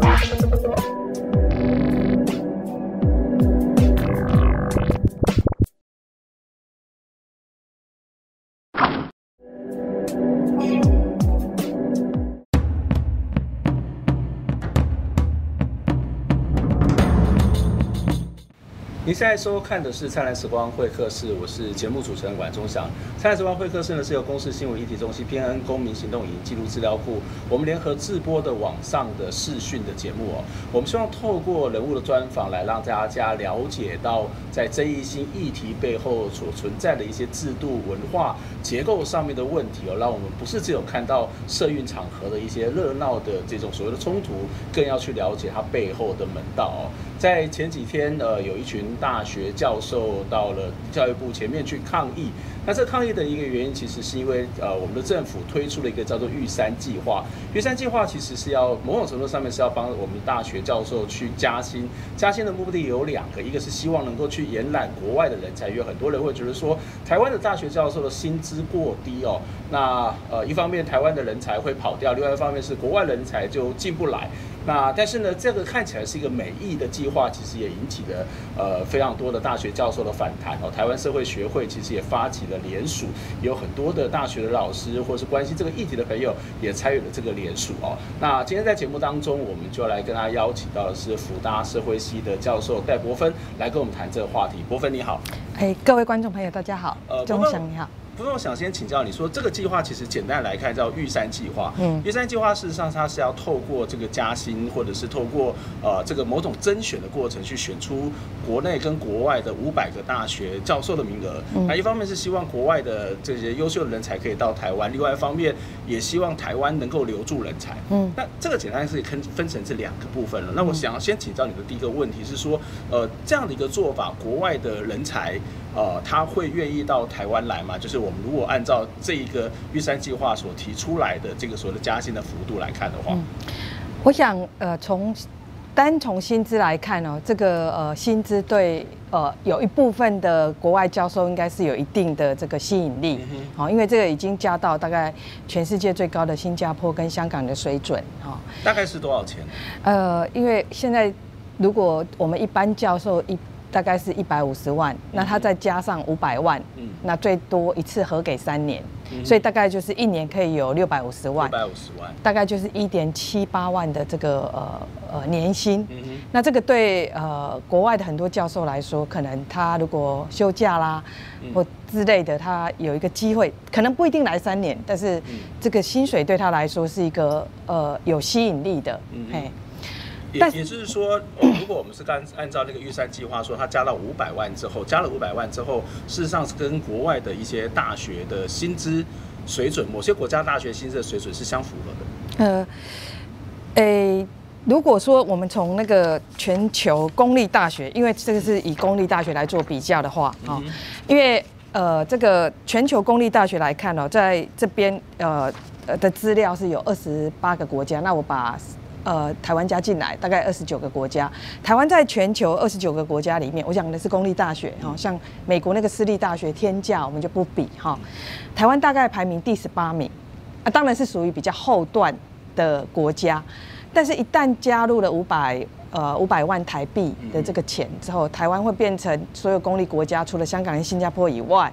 Thank you. 现在收看的是《灿烂时光会客室》，我是节目主持人管中祥。《灿烂时光会客室》呢是由公司新闻议题中心、PNN 公民行动影音记录资料库，我们联合制播的网上的视讯的节目哦。我们希望透过人物的专访，来让大家了解到在争议性议题背后所存在的一些制度、文化结构上面的问题哦，让我们不是只有看到社运场合的一些热闹的这种所谓的冲突，更要去了解它背后的门道哦。在前几天，呃，有一群大学教授到了教育部前面去抗议。那这抗议的一个原因，其实是因为呃，我们的政府推出了一个叫做“玉山计划”。玉山计划其实是要某种程度上面是要帮我们大学教授去加薪。加薪的目的有两个，一个是希望能够去延揽国外的人才，因为很多人会觉得说，台湾的大学教授的薪资过低哦。那呃，一方面台湾的人才会跑掉，另外一方面是国外人才就进不来。那但是呢，这个看起来是一个美意的计划，其实也引起了呃非常多的大学教授的反弹哦。台湾社会学会其实也发起了联署，也有很多的大学的老师或者是关心这个议题的朋友也参与了这个联署哦。那今天在节目当中，我们就来跟大家邀请到的是福大社会系的教授戴博芬来跟我们谈这个话题。博芬你好，哎，各位观众朋友大家好，呃，钟祥你好。不过我想先请教你说，这个计划其实简单来看叫玉山计划。嗯，玉山计划事实上它是要透过这个加薪，或者是透过呃这个某种甄选的过程，去选出国内跟国外的五百个大学教授的名额。那一方面是希望国外的这些优秀的人才可以到台湾，另外一方面也希望台湾能够留住人才。嗯，那这个简单是可以分分成这两个部分了。那我想要先请教你的第一个问题是说，呃，这样的一个做法，国外的人才。呃，他会愿意到台湾来吗？就是我们如果按照这一个玉山计划所提出来的这个所谓的加薪的幅度来看的话，嗯、我想呃，从单从薪资来看呢、哦，这个呃薪资对呃有一部分的国外教授应该是有一定的这个吸引力，好、嗯，因为这个已经加到大概全世界最高的新加坡跟香港的水准，哈，大概是多少钱？呃，因为现在如果我们一般教授一。大概是一百五十万，那他再加上五百万，嗯，那最多一次合给三年，嗯，所以大概就是一年可以有六百五十万，六百五十万，大概就是一点七八万的这个呃呃年薪，嗯，那这个对呃国外的很多教授来说，可能他如果休假啦或之类的，他有一个机会，可能不一定来三年，但是这个薪水对他来说是一个呃有吸引力的，嗯，嘿。也也就是说，如果我们是按按照那个预算计划说，它加到五百万之后，加了五百万之后，事实上是跟国外的一些大学的薪资水准，某些国家大学薪资的水准是相符合的。呃，诶，如果说我们从那个全球公立大学，因为这个是以公立大学来做比较的话啊，因为呃，这个全球公立大学来看呢，在这边呃呃的资料是有二十八个国家，那我把。呃，台湾加进来大概二十九个国家。台湾在全球二十九个国家里面，我讲的是公立大学哈，像美国那个私立大学天价，我们就不比哈。台湾大概排名第十八名，啊，当然是属于比较后段的国家。但是，一旦加入了五百呃五百万台币的这个钱之后，台湾会变成所有公立国家除了香港跟新加坡以外，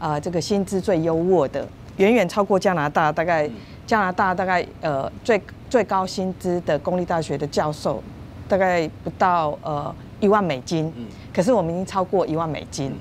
啊、呃，这个薪资最优渥的，远远超过加拿大，大概。加拿大大概呃最最高薪资的公立大学的教授，大概不到呃一万美金，可是我们已经超过一万美金。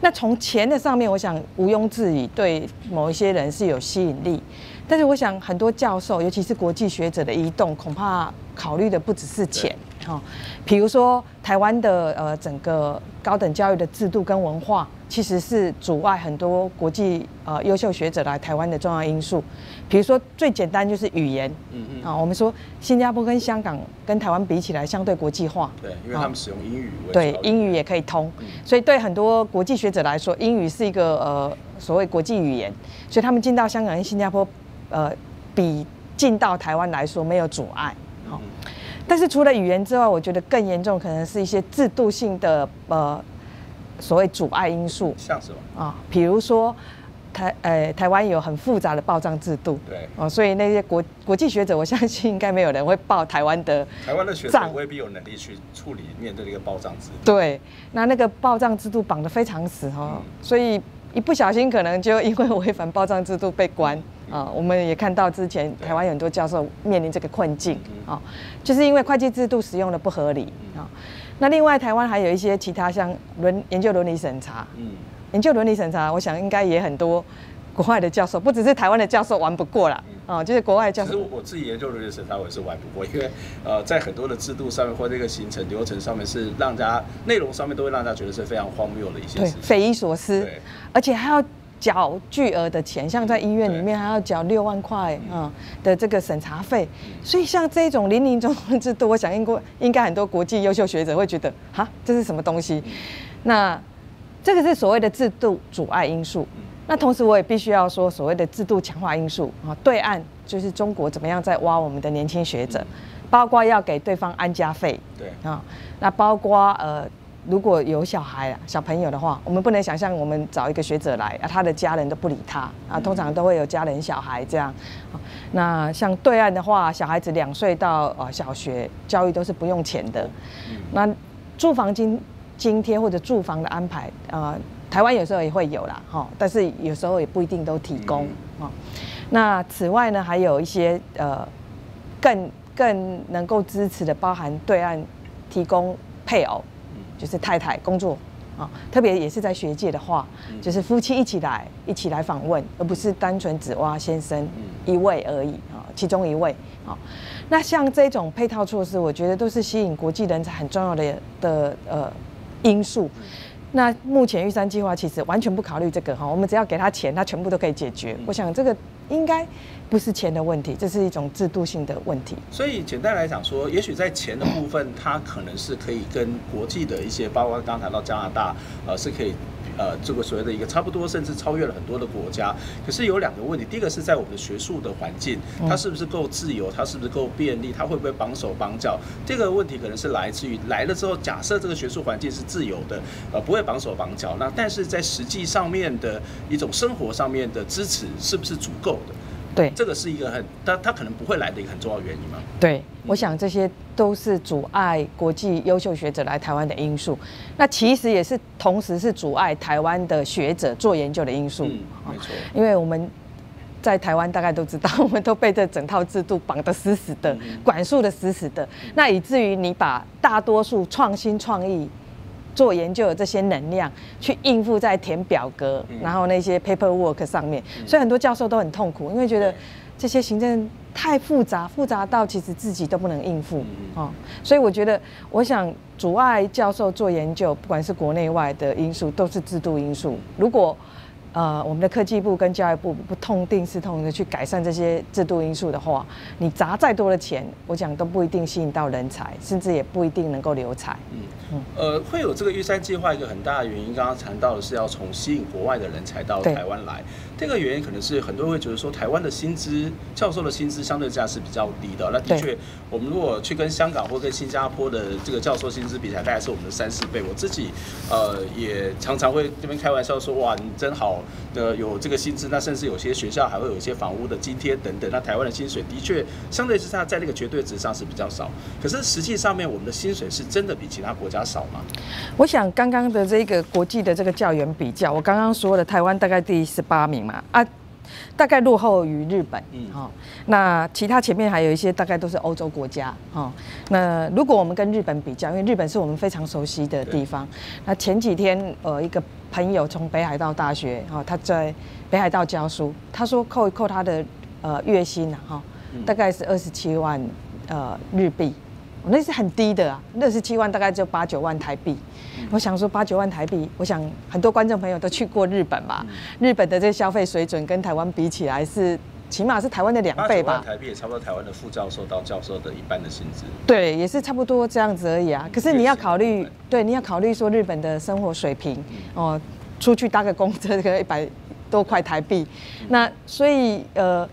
那从钱的上面，我想毋庸置疑，对某一些人是有吸引力。但是我想很多教授，尤其是国际学者的移动，恐怕考虑的不只是钱。哈，比如说台湾的呃整个高等教育的制度跟文化，其实是阻碍很多国际呃优秀学者来台湾的重要因素。比如说最简单就是语言，嗯嗯，啊，我们说新加坡跟香港跟台湾比起来，相对国际化，对，因为他们使用英语，对，英语也可以通，所以对很多国际学者来说，英语是一个呃所谓国际语言，所以他们进到香港跟新加坡，呃，比进到台湾来说没有阻碍，好。但是除了语言之外，我觉得更严重可能是一些制度性的呃所谓阻碍因素，像什么？啊？比如说台呃台湾有很复杂的报账制度，对。哦，所以那些国国际学者，我相信应该没有人会报台湾的台湾的学者未必有能力去处理面对这个报账制度。对，那那个报账制度绑得非常死哈，嗯、所以一不小心可能就因为违反报账制度被关啊。我们也看到之前台湾有很多教授面临这个困境啊、哦，就是因为会计制度使用的不合理啊、哦。那另外台湾还有一些其他像伦研究伦理审查，嗯。研究伦理审查，我想应该也很多国外的教授，不只是台湾的教授玩不过啦。啊、嗯，就是国外教授。其实我自己研究伦理审查，我也是玩不过，因为呃，在很多的制度上面或这个行程流程上面，是让大家内容上面都会让大家觉得是非常荒谬的一些事情，匪夷所思，对而且还要缴巨额的钱，像在医院里面还要缴六万块啊的这个审查费，所以像这种零零总总的制度，我想应过应该很多国际优秀学者会觉得，哈，这是什么东西？那。这个是所谓的制度阻碍因素，那同时我也必须要说所谓的制度强化因素啊。对岸就是中国怎么样在挖我们的年轻学者，包括要给对方安家费，对啊，那包括呃如果有小孩小朋友的话，我们不能想象我们找一个学者来啊，他的家人都不理他啊，通常都会有家人小孩这样。那像对岸的话，小孩子两岁到呃小学教育都是不用钱的，那住房金。津贴或者住房的安排，呃，台湾有时候也会有啦，哈，但是有时候也不一定都提供，啊。那此外呢，还有一些呃，更更能够支持的，包含对岸提供配偶，就是太太工作，啊，特别也是在学界的话，就是夫妻一起来一起来访问，而不是单纯只挖先生一位而已，啊，其中一位，啊。那像这种配套措施，我觉得都是吸引国际人才很重要的的呃。因素，那目前玉山计划其实完全不考虑这个哈，我们只要给他钱，他全部都可以解决。我想这个应该不是钱的问题，这是一种制度性的问题。所以简单来讲说，也许在钱的部分，它可能是可以跟国际的一些，包括刚刚谈到加拿大，呃，是可以。呃，这个所谓的一个差不多，甚至超越了很多的国家。可是有两个问题，第一个是在我们的学术的环境，它是不是够自由，它是不是够便利，它会不会绑手绑脚？这个问题可能是来自于来了之后，假设这个学术环境是自由的，呃，不会绑手绑脚。那但是在实际上面的一种生活上面的支持是不是足够的？对，这个是一个很，他他可能不会来的一个很重要的原因吗？对，我想这些都是阻碍国际优秀学者来台湾的因素。那其实也是同时是阻碍台湾的学者做研究的因素。嗯，没错。因为我们在台湾大概都知道，我们都被这整套制度绑得死死的，管束得死死的。那以至于你把大多数创新创意。做研究的这些能量去应付在填表格，然后那些 paperwork 上面，所以很多教授都很痛苦，因为觉得这些行政太复杂，复杂到其实自己都不能应付哦。所以我觉得，我想阻碍教授做研究，不管是国内外的因素，都是制度因素。如果呃，我们的科技部跟教育部不痛定思痛的去改善这些制度因素的话，你砸再多的钱，我讲都不一定吸引到人才，甚至也不一定能够留才。嗯嗯，呃，会有这个预算计划一个很大的原因，刚刚谈到的是要从吸引国外的人才到台湾来。这个原因可能是很多人会觉得说，台湾的薪资，教授的薪资相对价是比较低的。那的确，我们如果去跟香港或跟新加坡的这个教授薪资比起来，大概是我们的三四倍。我自己呃也常常会这边开玩笑说，哇，你真好。的有这个薪资，那甚至有些学校还会有一些房屋的津贴等等。那台湾的薪水的确相对之下，在那个绝对值上是比较少。可是实际上面，我们的薪水是真的比其他国家少吗？我想刚刚的这个国际的这个教员比较，我刚刚说的台湾大概第十八名嘛啊。大概落后于日本，嗯，哈，那其他前面还有一些大概都是欧洲国家，哈。那如果我们跟日本比较，因为日本是我们非常熟悉的地方。那前几天，呃，一个朋友从北海道大学，哈，他在北海道教书，他说扣一扣他的呃月薪啊，哈，大概是二十七万呃日币。那是很低的啊，六十七万大概就八九万台币。嗯、我想说八九万台币，我想很多观众朋友都去过日本吧？嗯、日本的这消费水准跟台湾比起来是起码是台湾的两倍吧？台币也差不多台湾的副教授到教授的一半的薪资。对，也是差不多这样子而已啊。可是你要考虑，对，你要考虑说日本的生活水平哦、呃，出去搭个公车可能一百多块台币。嗯、那所以呃，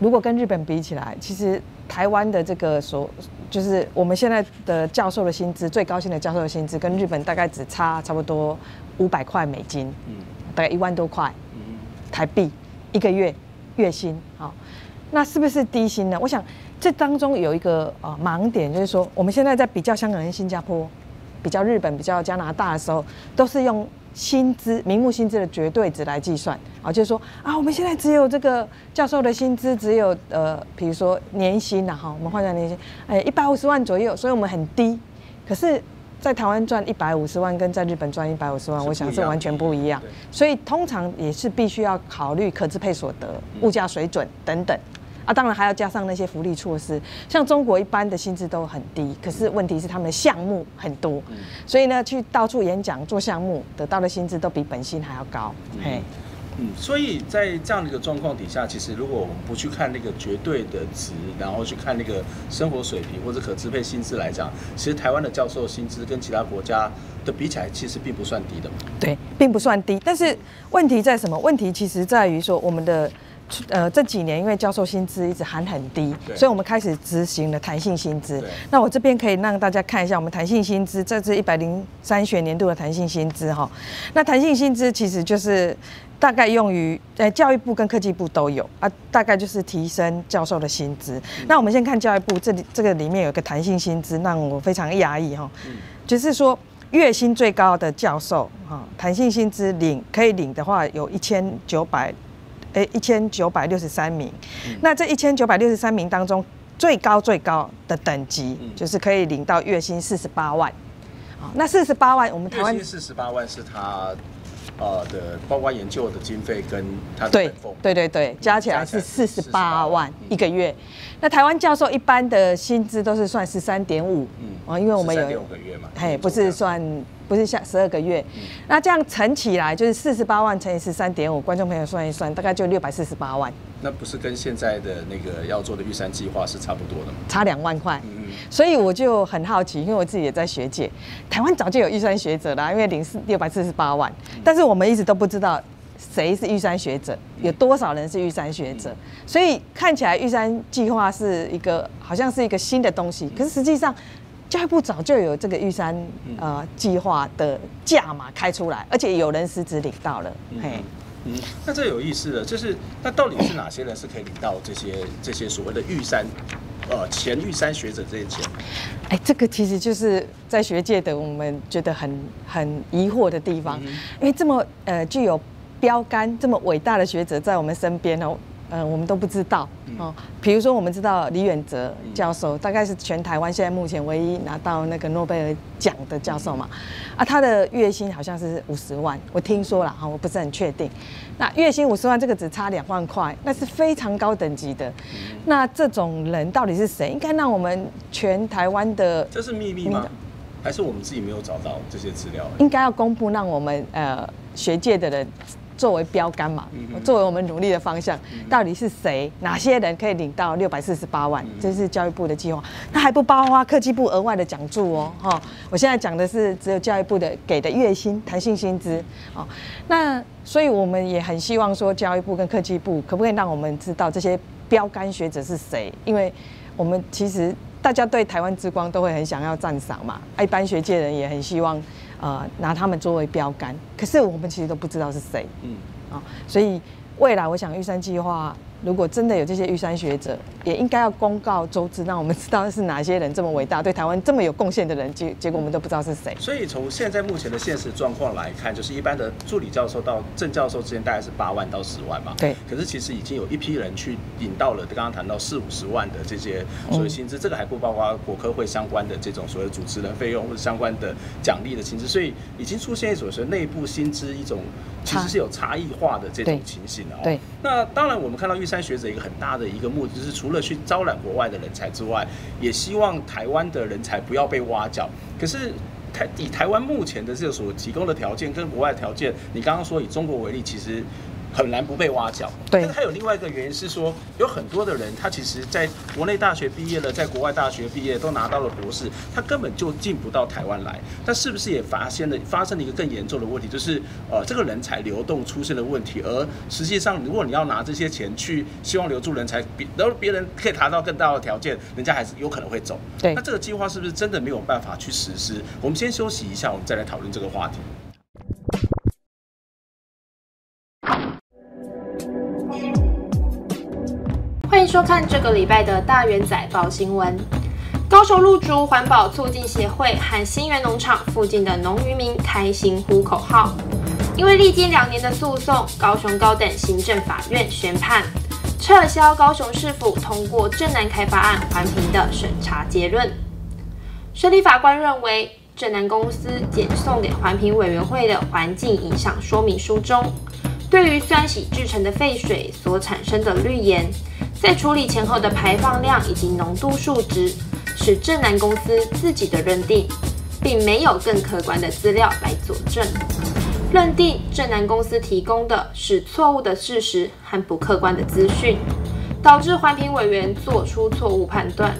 如果跟日本比起来，其实台湾的这个所就是我们现在的教授的薪资，最高薪的教授的薪资跟日本大概只差差不多五百块美金，嗯，大概一万多块，嗯，台币一个月月薪，好，那是不是低薪呢？我想这当中有一个呃盲点，就是说我们现在在比较香港跟新加坡、比较日本、比较加拿大的时候，都是用薪资名目薪资的绝对值来计算，啊，就是说啊，我们现在只有这个教授的薪资只有呃，比如说年薪呐，哈，我们换算年薪，哎，一百五十万左右，所以我们很低，可是。在台湾赚一百五十万，跟在日本赚一百五十万，我想是完全不一样。所以通常也是必须要考虑可支配所得、物价水准等等。啊，当然还要加上那些福利措施。像中国一般的薪资都很低，可是问题是他们的项目很多，嗯所以呢，去到处演讲做项目，得到的薪资都比本薪还要高。嘿。嗯，所以在这样的一个状况底下，其实如果我们不去看那个绝对的值，然后去看那个生活水平或者可支配薪资来讲，其实台湾的教授薪资跟其他国家的比起来，其实并不算低的。对，并不算低。但是问题在什么？问题其实在于说，我们的呃这几年因为教授薪资一直喊很低，所以我们开始执行了弹性薪资。那我这边可以让大家看一下我们弹性薪资，这是一百零三学年度的弹性薪资哈。那弹性薪资其实就是。大概用于呃教育部跟科技部都有啊，大概就是提升教授的薪资。那我们先看教育部这里，这个里面有个弹性薪资，让我非常压抑哈。就是说月薪最高的教授哈，弹性薪资领可以领的话有一千九百，诶一千九百六十三名。那这一千九百六十三名当中，最高最高的等级就是可以领到月薪四十八万。好，那四十八万我们台湾月薪四十八万是他。呃的，包括研究的经费跟他的对对对对，加起来是四十八万一个月。那台湾教授一般的薪资都是算十三点五，嗯，啊，因为我们有六个月嘛，嘿，不是算不是下十二个月，那这样乘起来就是四十八万乘以十三点五，观众朋友算一算，大概就六百四十八万。那不是跟现在的那个要做的玉山计划是差不多的吗？差两万块。所以我就很好奇，因为我自己也在学界，台湾早就有玉山学者啦，因为零四六百四十八万，但是我们一直都不知道谁是玉山学者，有多少人是玉山学者，所以看起来玉山计划是一个好像是一个新的东西，可是实际上教育部早就有这个玉山呃计划的价码开出来，而且有人实质领到了，嘿。嗯，那这有意思了，就是那到底是哪些人是可以领到这些这些所谓的玉山，呃，前玉山学者这些钱？哎，这个其实就是在学界的我们觉得很很疑惑的地方，因为这么呃具有标杆、这么伟大的学者在我们身边哦。嗯、呃，我们都不知道哦。比如说，我们知道李远哲教授，大概是全台湾现在目前唯一拿到那个诺贝尔奖的教授嘛。啊，他的月薪好像是五十万，我听说了哈，我不是很确定。那月薪五十万，这个只差两万块，那是非常高等级的。那这种人到底是谁？应该让我们全台湾的，这是秘密吗？还是我们自己没有找到这些资料？应该要公布，让我们呃学界的人。作为标杆嘛，作为我们努力的方向，到底是谁？哪些人可以领到六百四十八万？这是教育部的计划，那还不包括科技部额外的奖助哦。哈，我现在讲的是只有教育部的给的月薪弹性薪资。哦，那所以我们也很希望说，教育部跟科技部可不可以让我们知道这些标杆学者是谁？因为我们其实大家对台湾之光都会很想要赞赏嘛，一般学界人也很希望。呃，拿他们作为标杆，可是我们其实都不知道是谁，嗯，啊，所以未来我想玉山计划。如果真的有这些玉山学者，也应该要公告周知，让我们知道是哪些人这么伟大，对台湾这么有贡献的人，结结果我们都不知道是谁。所以从现在目前的现实状况来看，就是一般的助理教授到正教授之间大概是八万到十万嘛。对。可是其实已经有一批人去领到了，刚刚谈到四五十万的这些所谓薪资，这个还不包括国科会相关的这种所谓主持人费用或者相关的奖励的薪资，所以已经出现一种所谓内部薪资一种其实是有差异化的这种情形的。对。那当然我们看到玉。三学者一个很大的一个目的，就是除了去招揽国外的人才之外，也希望台湾的人才不要被挖角。可是台以台湾目前的这个所提供的条件跟国外条件，你刚刚说以中国为例，其实。很难不被挖角，对。但是还有另外一个原因是说，有很多的人，他其实在国内大学毕业了，在国外大学毕业都拿到了博士，他根本就进不到台湾来。但是不是也发现了发生了一个更严重的问题，就是呃，这个人才流动出现了问题。而实际上，如果你要拿这些钱去希望留住人才，别然后别人可以达到更大的条件，人家还是有可能会走。对。那这个计划是不是真的没有办法去实施？我们先休息一下，我们再来讨论这个话题。收看这个礼拜的大元仔报新闻。高雄路竹环保促进协会和新源农场附近的农渔民开心呼口号，因为历经两年的诉讼，高雄高等行政法院宣判撤销高雄市府通过镇南开发案环评的审查结论。审理法官认为，镇南公司检送给环评委员会的环境影响说明书中，对于酸洗制成的废水所产生的氯盐，在处理前后的排放量以及浓度数值，是正南公司自己的认定，并没有更客观的资料来佐证，认定正南公司提供的是错误的事实和不客观的资讯，导致环评委员做出错误判断。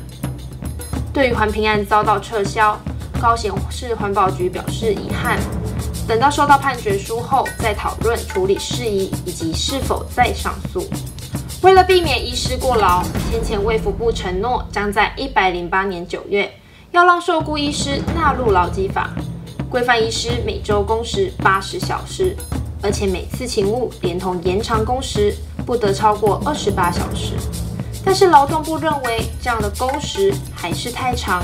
对于环评案遭到撤销，高雄市环保局表示遗憾，等到收到判决书后再讨论处理事宜以及是否再上诉。为了避免医师过劳，先前卫福部承诺将在一百零八年九月要让受雇医师纳入劳基法，规范医师每周工时八十小时，而且每次勤务连同延长工时不得超过二十八小时。但是劳动部认为这样的工时还是太长。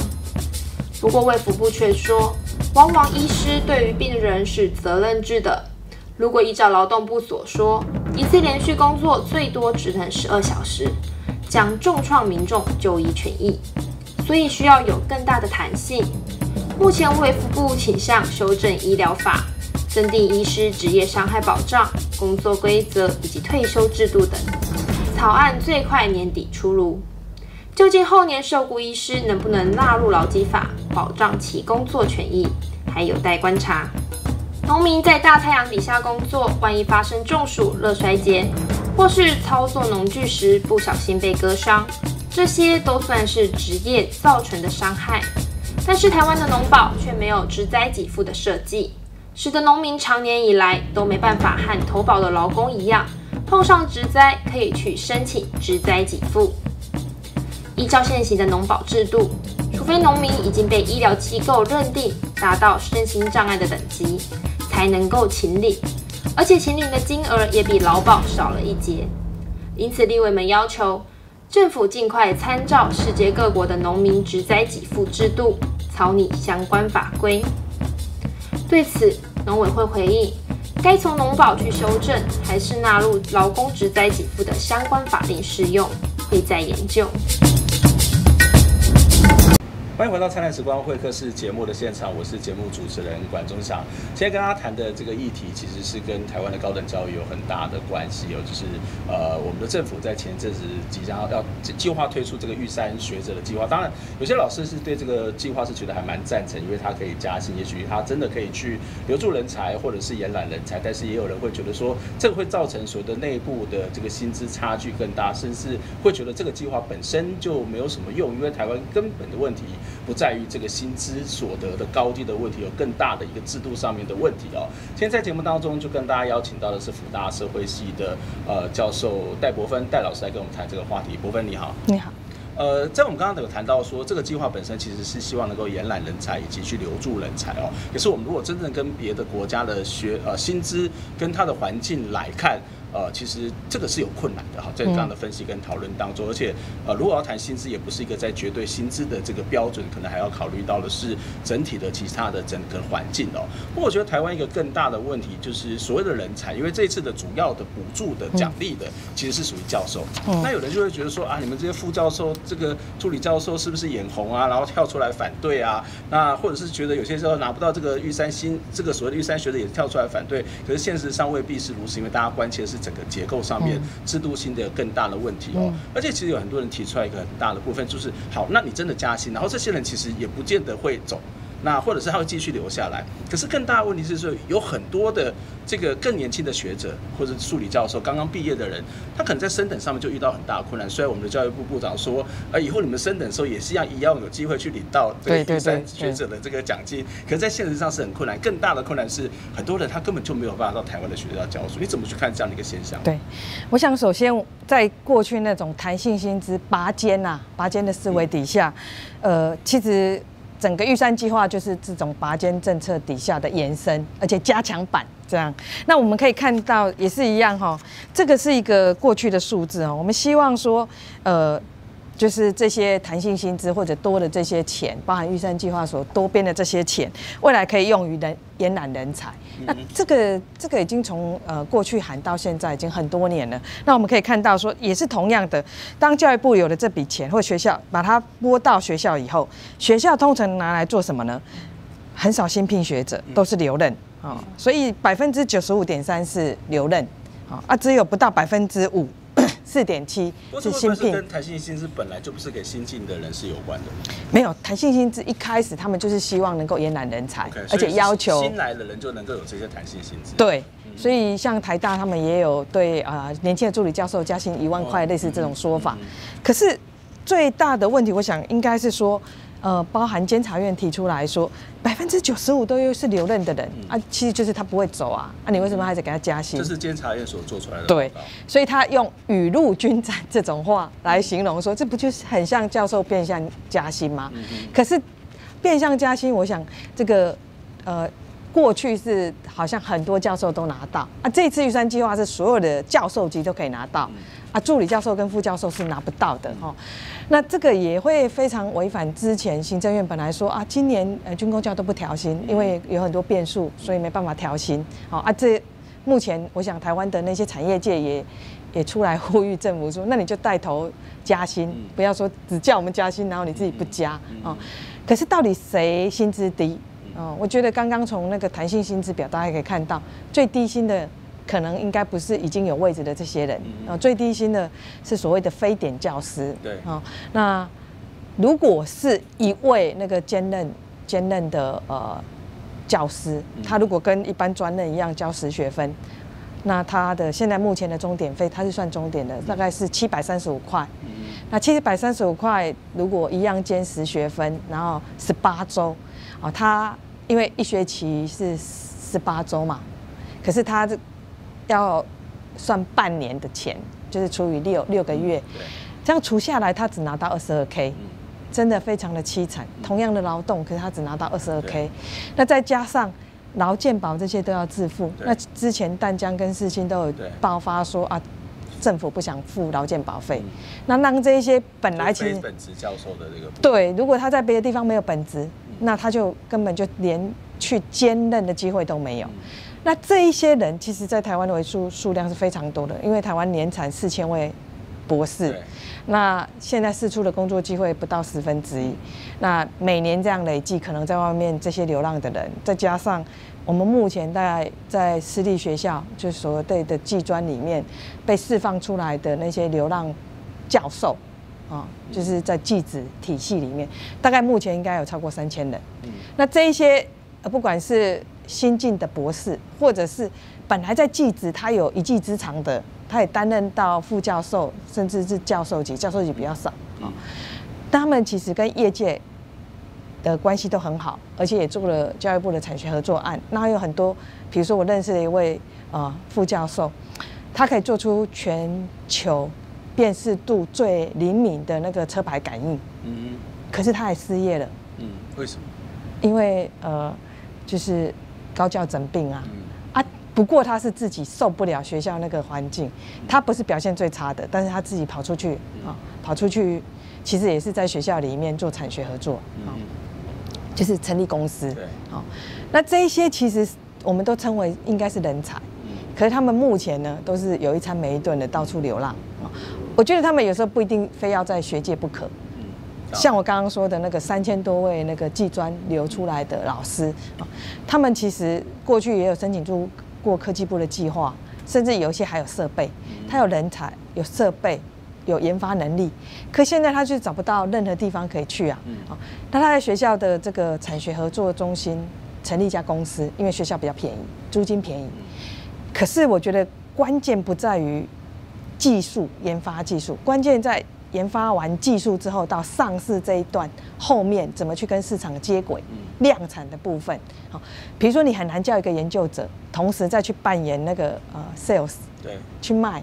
不过卫福部却说，往往医师对于病人是责任制的。如果依照劳动部所说，一次连续工作最多只能十二小时，将重创民众就医权益，所以需要有更大的弹性。目前卫福部倾向修正医疗法，增订医师职业伤害保障、工作规则以及退休制度等。草案最快年底出炉，究竟后年受雇医师能不能纳入劳基法，保障其工作权益，还有待观察。农民在大太阳底下工作，万一发生中暑、热衰竭，或是操作农具时不小心被割伤，这些都算是职业造成的伤害。但是台湾的农保却没有职灾给付的设计，使得农民长年以来都没办法和投保的劳工一样，碰上职灾可以去申请职灾给付。依照现行的农保制度，除非农民已经被医疗机构认定达到身心障碍的等级。才能够请领，而且请领的金额也比劳保少了一截。因此，立委们要求政府尽快参照世界各国的农民职灾给付制度，草拟相关法规。对此，农委会回应，该从农保去修正，还是纳入劳工职灾给付的相关法定适用，会再研究。欢迎回到《灿烂时光会客室》节目的现场，我是节目主持人管中祥。今天跟大家谈的这个议题，其实是跟台湾的高等教育有很大的关系哦。就是呃，我们的政府在前阵子即将要计划推出这个玉山学者的计划。当然，有些老师是对这个计划是觉得还蛮赞成，因为他可以加薪，也许他真的可以去留住人才，或者是延揽人才。但是也有人会觉得说，这个会造成所谓的内部的这个薪资差距更大，甚至会觉得这个计划本身就没有什么用，因为台湾根本的问题。不在于这个薪资所得的高低的问题，有更大的一个制度上面的问题哦。今天在节目当中就跟大家邀请到的是福大社会系的呃教授戴伯芬戴老师来跟我们谈这个话题。伯芬你好，你好。呃，在我们刚刚有谈到说，这个计划本身其实是希望能够延揽人才以及去留住人才哦。可是我们如果真正跟别的国家的学呃薪资跟它的环境来看。呃，其实这个是有困难的哈，在这样的分析跟讨论当中，而且呃，如果要谈薪资，也不是一个在绝对薪资的这个标准，可能还要考虑到的是整体的其他的整个环境哦。不过我觉得台湾一个更大的问题就是所谓的人才，因为这一次的主要的补助的奖励的其实是属于教授，那有人就会觉得说啊，你们这些副教授、这个助理教授是不是眼红啊，然后跳出来反对啊？那或者是觉得有些时候拿不到这个玉山薪，这个所谓的玉山学者也跳出来反对，可是现实上未必是如此，因为大家关切的是。整个结构上面制度性的更大的问题哦，而且其实有很多人提出来一个很大的部分，就是好，那你真的加薪，然后这些人其实也不见得会走。那或者是他会继续留下来，可是更大的问题是说，有很多的这个更年轻的学者或者助理教授刚刚毕业的人，他可能在升等上面就遇到很大的困难。虽然我们的教育部部长说，呃，以后你们升等的时候也是一样，一样有机会去领到这个第三学者的这个奖金，可是在现实上是很困难。更大的困难是，很多人他根本就没有办法到台湾的学校教书。你怎么去看这样的一个现象？对，我想首先在过去那种弹性薪资拔尖呐、拔尖的思维底下，呃，其实。整个预算计划就是这种拔尖政策底下的延伸，而且加强版这样。那我们可以看到也是一样哈，这个是一个过去的数字哦。我们希望说，呃。就是这些弹性薪资或者多的这些钱，包含预算计划所多编的这些钱，未来可以用于人延揽人才。那这个这个已经从呃过去喊到现在已经很多年了。那我们可以看到说，也是同样的，当教育部有了这笔钱，或学校把它拨到学校以后，学校通常拿来做什么呢？很少新聘学者，都是留任啊。所以百分之九十五点三是留任啊，啊只有不到百分之五。四点七是新聘，跟弹性薪资本来就不是给新进的人是有关的。没有弹性薪资一开始他们就是希望能够延揽人才，okay, 而且要求新来的人就能够有这些弹性薪资。对，所以像台大他们也有对啊、呃、年轻的助理教授加薪一万块，类似这种说法。可是最大的问题，我想应该是说。呃，包含监察院提出来说，百分之九十五都又是留任的人、嗯、啊，其实就是他不会走啊，啊，你为什么还得给他加薪？这是监察院所做出来的。对，所以他用雨露均沾这种话来形容说，这不就是很像教授变相加薪吗？嗯、可是变相加薪，我想这个呃。过去是好像很多教授都拿到啊，这次预算计划是所有的教授级都可以拿到啊，助理教授跟副教授是拿不到的哈。那这个也会非常违反之前行政院本来说啊，今年呃军工教都不调薪，因为有很多变数，所以没办法调薪。好啊，这目前我想台湾的那些产业界也也出来呼吁政府说，那你就带头加薪，不要说只叫我们加薪，然后你自己不加啊。可是到底谁薪资低？哦，我觉得刚刚从那个弹性薪资表，大家可以看到，最低薪的可能应该不是已经有位置的这些人，啊，最低薪的是所谓的非典教师。对，啊，那如果是一位那个兼任兼任的呃教师，他如果跟一般专任一样教十学分，那他的现在目前的钟点费，他是算钟点的，大概是七百三十五块。那七百三十五块，如果一样兼十学分，然后十八周，啊，他。因为一学期是十八周嘛，可是他这要算半年的钱，就是除以六六个月，这样除下来他只拿到二十二 K，真的非常的凄惨。同样的劳动，可是他只拿到二十二 K，那再加上劳健保这些都要自付。那之前淡江跟世新都有爆发说啊，政府不想付劳健保费，那让这些本来其实本职教授的这个对，如果他在别的地方没有本职。那他就根本就连去兼任的机会都没有。那这一些人，其实在台湾的为数数量是非常多的，因为台湾年产四千位博士，那现在释出的工作机会不到十分之一。那每年这样累计，可能在外面这些流浪的人，再加上我们目前大概在私立学校，就是所谓的技专里面被释放出来的那些流浪教授。啊，就是在技职体系里面，大概目前应该有超过三千人。那这一些，呃，不管是新进的博士，或者是本来在技职他有一技之长的，他也担任到副教授，甚至是教授级，教授级比较少啊。他们其实跟业界的关系都很好，而且也做了教育部的产学合作案。那还有很多，比如说我认识的一位啊副教授，他可以做出全球。辨识度最灵敏的那个车牌感应，嗯，可是他还失业了，嗯，为什么？因为呃，就是高教整病啊，啊，不过他是自己受不了学校那个环境，他不是表现最差的，但是他自己跑出去啊，跑出去，其实也是在学校里面做产学合作，嗯，就是成立公司，对，好，那这一些其实我们都称为应该是人才，可是他们目前呢，都是有一餐没一顿的到处流浪啊。我觉得他们有时候不一定非要在学界不可，像我刚刚说的那个三千多位那个技专留出来的老师啊，他们其实过去也有申请出过科技部的计划，甚至有一些还有设备，他有人才、有设备、有研发能力，可现在他就找不到任何地方可以去啊。啊，那他在学校的这个产学合作中心成立一家公司，因为学校比较便宜，租金便宜。可是我觉得关键不在于。技术研发技术，关键在研发完技术之后，到上市这一段后面怎么去跟市场接轨，量产的部分。好，比如说你很难叫一个研究者同时再去扮演那个呃 sales，对，去卖，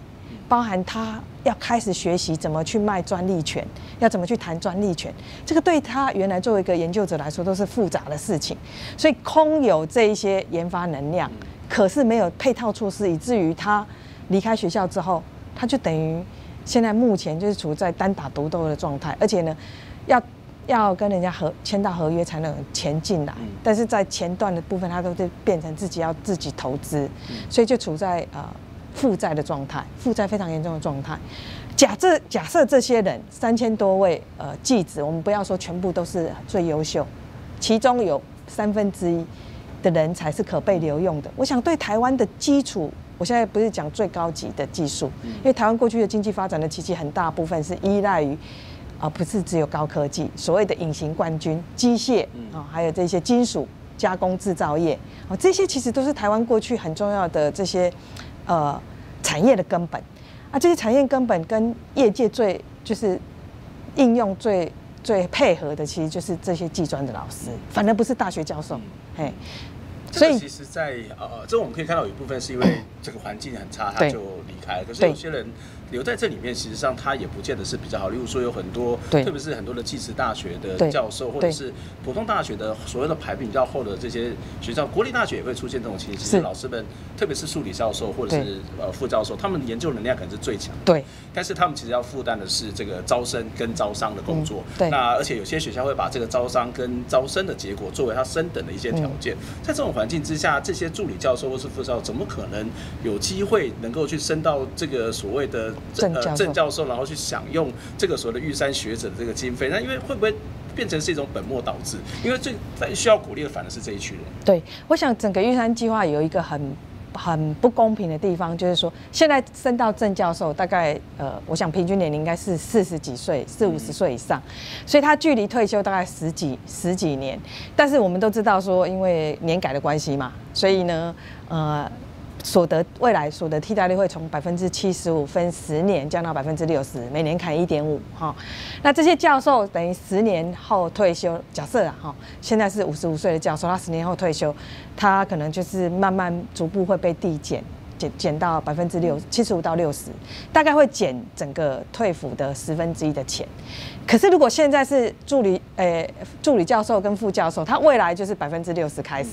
包含他要开始学习怎么去卖专利权，要怎么去谈专利权，这个对他原来作为一个研究者来说都是复杂的事情。所以空有这一些研发能量，可是没有配套措施，以至于他离开学校之后，他就等于现在目前就是处在单打独斗的状态，而且呢，要。要跟人家合签到合约才能钱进来，但是在前段的部分，他都是变成自己要自己投资，所以就处在呃负债的状态，负债非常严重的状态。假设假设这些人三千多位呃技职，我们不要说全部都是最优秀，其中有三分之一的人才是可被留用的。我想对台湾的基础，我现在不是讲最高级的技术，因为台湾过去的经济发展的奇迹很大部分是依赖于。啊不是只有高科技，所谓的隐形冠军，机械啊，还有这些金属加工制造业，啊，这些其实都是台湾过去很重要的这些呃产业的根本。啊，这些产业根本跟业界最就是应用最最配合的，其实就是这些技专的老师，反而不是大学教授，嘿。所以其实在，在呃，这我们可以看到有一部分是因为这个环境很差，他就离开了。可是有些人。留在这里面，其实际上他也不见得是比较好。例如说，有很多，特别是很多的技职大学的教授，或者是普通大学的所谓的排名比较厚的这些学校，国立大学也会出现这种情形。其实老师们，特别是数理教授或者是呃副教授，他们研究能量可能是最强。对。但是他们其实要负担的是这个招生跟招商的工作。对。那而且有些学校会把这个招商跟招生的结果作为他升等的一些条件。在这种环境之下，这些助理教授或是副教授怎么可能有机会能够去升到这个所谓的？正教授，正教授，然后去享用这个所谓的玉山学者的这个经费，那因为会不会变成是一种本末倒置？因为最需要鼓励的反而是这一群人。对，我想整个玉山计划有一个很很不公平的地方，就是说现在升到正教授，大概呃，我想平均年龄应该是四十几岁，四五十岁以上，所以他距离退休大概十几十几年。但是我们都知道说，因为年改的关系嘛，所以呢，呃。所得未来所得替代率会从百分之七十五分十年降到百分之六十，每年砍一点五哈。那这些教授等于十年后退休，假设啊哈，现在是五十五岁的教授，他十年后退休，他可能就是慢慢逐步会被递减，减减到百分之六七十五到六十，大概会减整个退抚的十分之一的钱。可是如果现在是助理诶、欸、助理教授跟副教授，他未来就是百分之六十开始，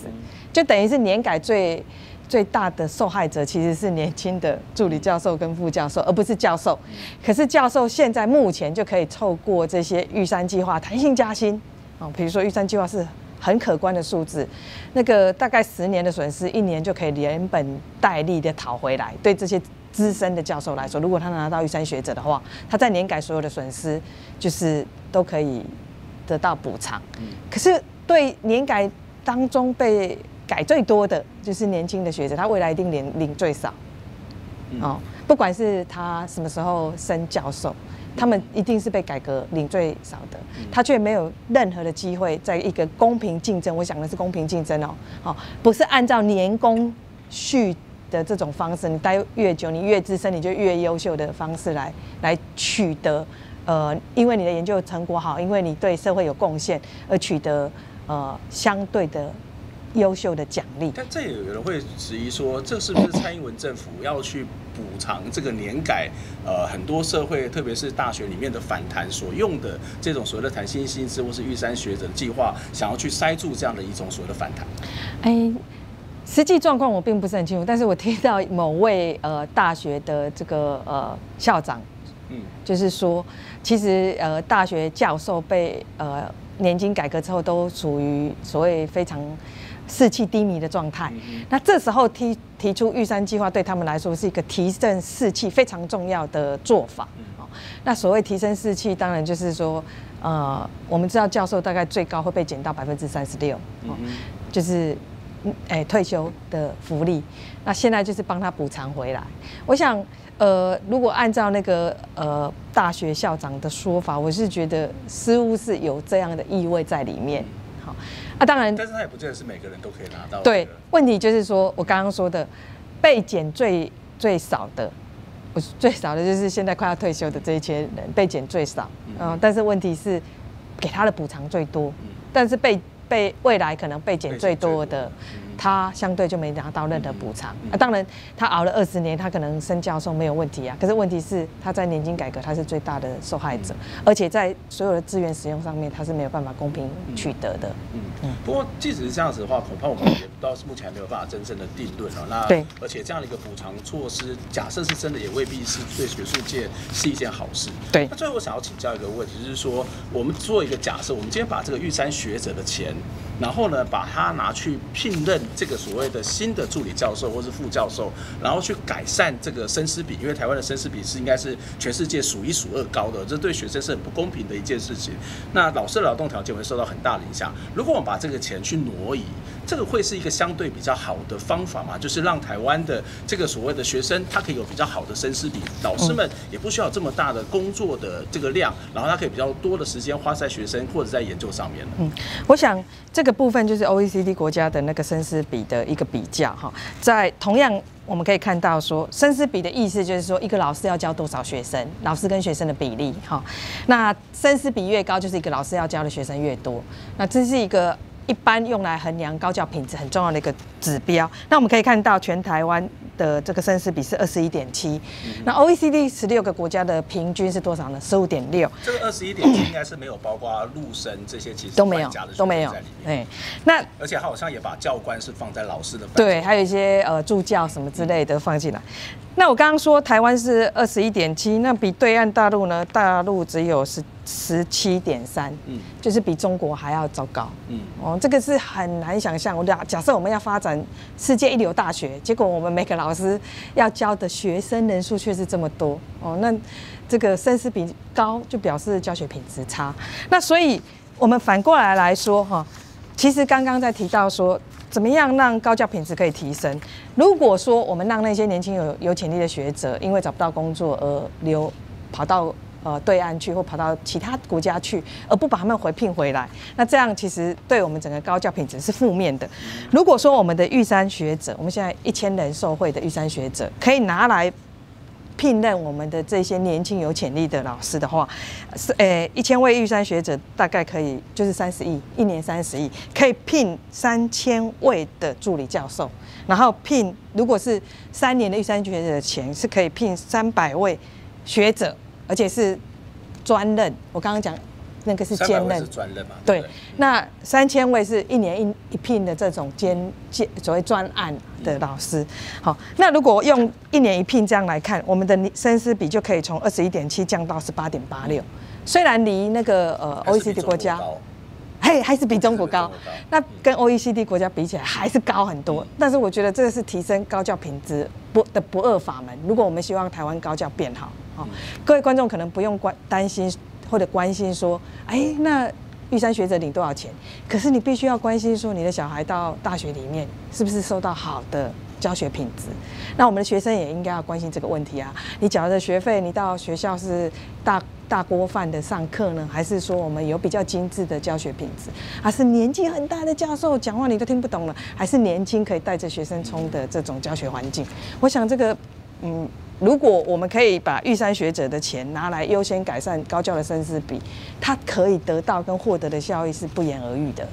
就等于是年改最。最大的受害者其实是年轻的助理教授跟副教授，而不是教授。可是教授现在目前就可以透过这些玉山计划弹性加薪啊，比如说玉山计划是很可观的数字，那个大概十年的损失，一年就可以连本带利的讨回来。对这些资深的教授来说，如果他拿到玉山学者的话，他在年改所有的损失就是都可以得到补偿。可是对年改当中被改最多的就是年轻的学者，他未来一定领领最少，哦，不管是他什么时候升教授，他们一定是被改革领最少的，他却没有任何的机会在一个公平竞争，我想的是公平竞争哦，好，不是按照年功序的这种方式，你待越久，你越资深，你就越优秀的方式来来取得，呃，因为你的研究成果好，因为你对社会有贡献而取得呃相对的。优秀的奖励，但这也有人会质疑说，这是不是蔡英文政府要去补偿这个年改？呃，很多社会，特别是大学里面的反弹所用的这种所谓的弹性薪资或是玉山学者计划，想要去塞住这样的一种所谓的反弹？哎，实际状况我并不是很清楚，但是我听到某位呃大学的这个呃校长，嗯，就是说，其实呃大学教授被呃年金改革之后，都属于所谓非常。士气低迷的状态，那这时候提提出玉山计划，对他们来说是一个提振士气非常重要的做法。那所谓提升士气，当然就是说，呃，我们知道教授大概最高会被减到百分之三十六，就是，哎，退休的福利。那现在就是帮他补偿回来。我想，呃，如果按照那个呃大学校长的说法，我是觉得似乎是有这样的意味在里面。好。啊，当然，但是他也不见得是每个人都可以拿到。对，问题就是说，我刚刚说的，被减最最少的，我最少的就是现在快要退休的这一些人被减最少，嗯，但是问题是，给他的补偿最多，但是被被未来可能被减最多的，他相对就没拿到任何补偿。啊，当然他熬了二十年，他可能升教授没有问题啊。可是问题是他在年金改革他是最大的受害者，而且在所有的资源使用上面他是没有办法公平取得的。嗯嗯。不过即使是这样子的话，恐怕我们也到目前还没有办法真正的定论了。那对，而且这样的一个补偿措施，假设是真的，也未必是对学术界是一件好事。对。那最后我想要请教一个问题，就是说我们做一个假设，我们今天把这个玉山学者的钱。然后呢，把它拿去聘任这个所谓的新的助理教授或是副教授，然后去改善这个生师比，因为台湾的生师比是应该是全世界数一数二高的，这对学生是很不公平的一件事情。那老师的劳动条件会受到很大的影响。如果我们把这个钱去挪移，这个会是一个相对比较好的方法嘛？就是让台湾的这个所谓的学生，他可以有比较好的生师比，老师们也不需要这么大的工作的这个量，然后他可以比较多的时间花在学生或者在研究上面。嗯，我想这个。部分就是 OECD 国家的那个生师比的一个比较哈，在同样我们可以看到说，生师比的意思就是说，一个老师要教多少学生，老师跟学生的比例哈。那生师比越高，就是一个老师要教的学生越多。那这是一个一般用来衡量高教品质很重要的一个指标。那我们可以看到，全台湾。的这个生师比是二十一点七，那 OECD 十六个国家的平均是多少呢？十五点六。这个二十一点七应该是没有包括陆生这些，其实都没有，都没有。对，那而且他好像也把教官是放在老师的对，还有一些呃助教什么之类的放进来。那我刚刚说台湾是二十一点七，那比对岸大陆呢？大陆只有十十七点三，嗯，就是比中国还要糟糕，嗯，哦，这个是很难想象。我假假设我们要发展世界一流大学，结果我们每个老师要教的学生人数却是这么多，哦，那这个生死比高就表示教学品质差。那所以我们反过来来说，哈，其实刚刚在提到说。怎么样让高教品质可以提升？如果说我们让那些年轻有有潜力的学者，因为找不到工作而流跑到呃对岸去，或跑到其他国家去，而不把他们回聘回来，那这样其实对我们整个高教品质是负面的。如果说我们的玉山学者，我们现在一千人受惠的玉山学者，可以拿来。聘任我们的这些年轻有潜力的老师的话，是诶一千位玉山学者大概可以就是三十亿，一年三十亿，可以聘三千位的助理教授，然后聘如果是三年的玉山学者的钱是可以聘三百位学者，而且是专任。我刚刚讲。那个是兼任，对，那三千位是一年一一聘的这种兼兼所谓专案的老师。好，那如果用一年一聘这样来看，我们的生师比就可以从二十一点七降到十八点八六。虽然离那个呃 OECD 国家，嘿，还是比中国高。那跟 OECD 国家比起来还是高很多。但是我觉得这个是提升高教品质不的不二法门。如果我们希望台湾高教变好，好，各位观众可能不用关担心。或者关心说，哎，那玉山学者领多少钱？可是你必须要关心说，你的小孩到大学里面是不是受到好的教学品质？那我们的学生也应该要关心这个问题啊。你缴的学费，你到学校是大大锅饭的上课呢，还是说我们有比较精致的教学品质？还是年纪很大的教授讲话你都听不懂了？还是年轻可以带着学生冲的这种教学环境？我想这个，嗯。如果我们可以把玉山学者的钱拿来优先改善高教的生师比，他可以得到跟获得的效益是不言而喻的。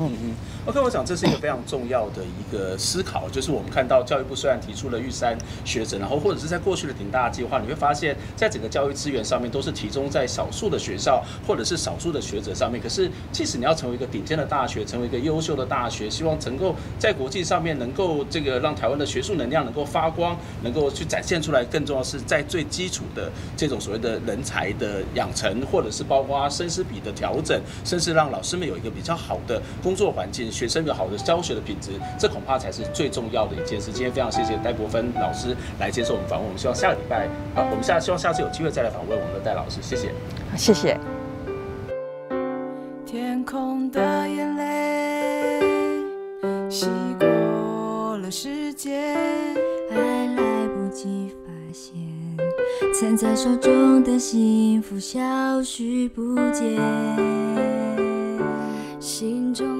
嗯嗯。OK，我想这是一个非常重要的一个思考，就是我们看到教育部虽然提出了玉山学者，然后或者是在过去的挺大计划，你会发现在整个教育资源上面都是集中在少数的学校或者是少数的学者上面。可是，即使你要成为一个顶尖的大学，成为一个优秀的大学，希望能够在国际上面能够这个让台湾的学术能量能够发光，能够去展现出来。更重要是在最基础的这种所谓的人才的养成，或者是包括生师比的调整，甚至让老师们有一个比较好的工作环境。学生有好的教学的品质，这恐怕才是最重要的一件事。今天非常谢谢戴国芬老师来接受我们访问，我们希望下个礼拜啊，我们下希望下次有机会再来访问我们的戴老师，谢谢，谢谢。天空的眼泪，洗过了时间，还来不及发现，攒在手中的幸福消失不见。心中